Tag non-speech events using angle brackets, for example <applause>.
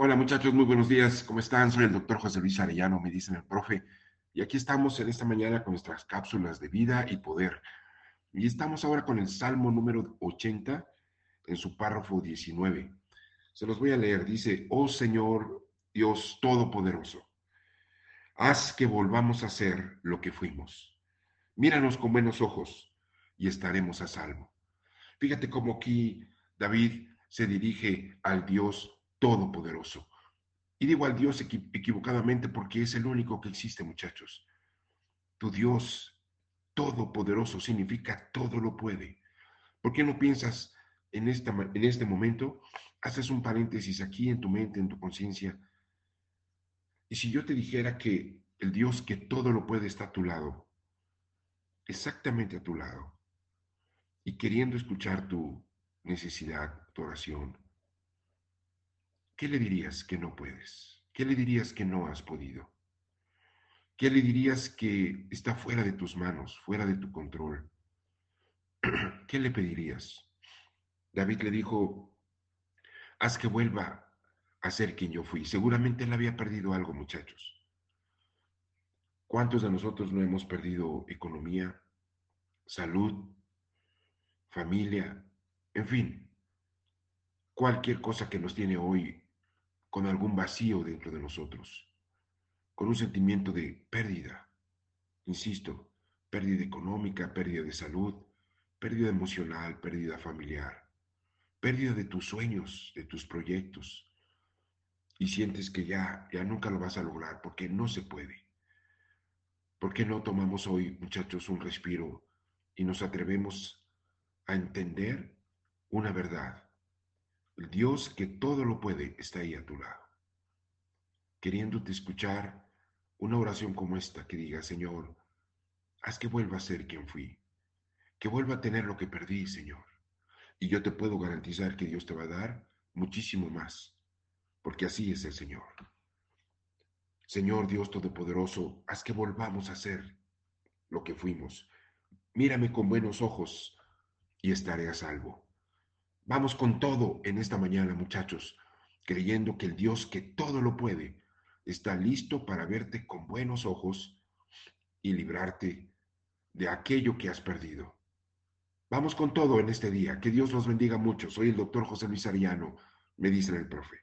Hola muchachos, muy buenos días. ¿Cómo están? Soy el doctor José Luis Arellano, me dicen el profe. Y aquí estamos en esta mañana con nuestras cápsulas de vida y poder. Y estamos ahora con el Salmo número 80 en su párrafo 19. Se los voy a leer. Dice, oh Señor Dios Todopoderoso, haz que volvamos a ser lo que fuimos. Míranos con buenos ojos y estaremos a salvo. Fíjate cómo aquí David se dirige al Dios todopoderoso. Y digo al Dios equivocadamente porque es el único que existe, muchachos. Tu Dios todopoderoso significa todo lo puede. ¿Por qué no piensas en, esta, en este momento? Haces un paréntesis aquí en tu mente, en tu conciencia. Y si yo te dijera que el Dios que todo lo puede está a tu lado, exactamente a tu lado, y queriendo escuchar tu necesidad, tu oración, ¿qué le dirías que no puedes? ¿Qué le dirías que no has podido? ¿Qué le dirías que está fuera de tus manos, fuera de tu control? <clears throat> ¿Qué le pedirías? David le dijo, haz que vuelva a ser quien yo fui. Seguramente él había perdido algo, muchachos. ¿Cuántos de nosotros no hemos perdido economía, salud, familia, en fin, cualquier cosa que nos tiene hoy con algún vacío dentro de nosotros, con un sentimiento de pérdida, insisto, pérdida económica, pérdida de salud, pérdida emocional, pérdida familiar, pérdida de tus sueños, de tus proyectos, y sientes que ya, ya nunca lo vas a lograr porque no se puede. ¿Por qué no tomamos hoy, muchachos, un respiro y nos atrevemos a entender una verdad? El Dios que todo lo puede está ahí a tu lado, queriéndote escuchar una oración como esta que diga, Señor, haz que vuelva a ser quien fui, que vuelva a tener lo que perdí, Señor. Y yo te puedo garantizar que Dios te va a dar muchísimo más, porque así es el Señor. Señor Dios Todopoderoso, haz que volvamos a ser lo que fuimos. Mírame con buenos ojos y estaré a salvo. Vamos con todo en esta mañana, muchachos, creyendo que el Dios que todo lo puede está listo para verte con buenos ojos y librarte de aquello que has perdido. Vamos con todo en este día. Que Dios los bendiga mucho. Soy el doctor José Luis Ariano, me dice el profe.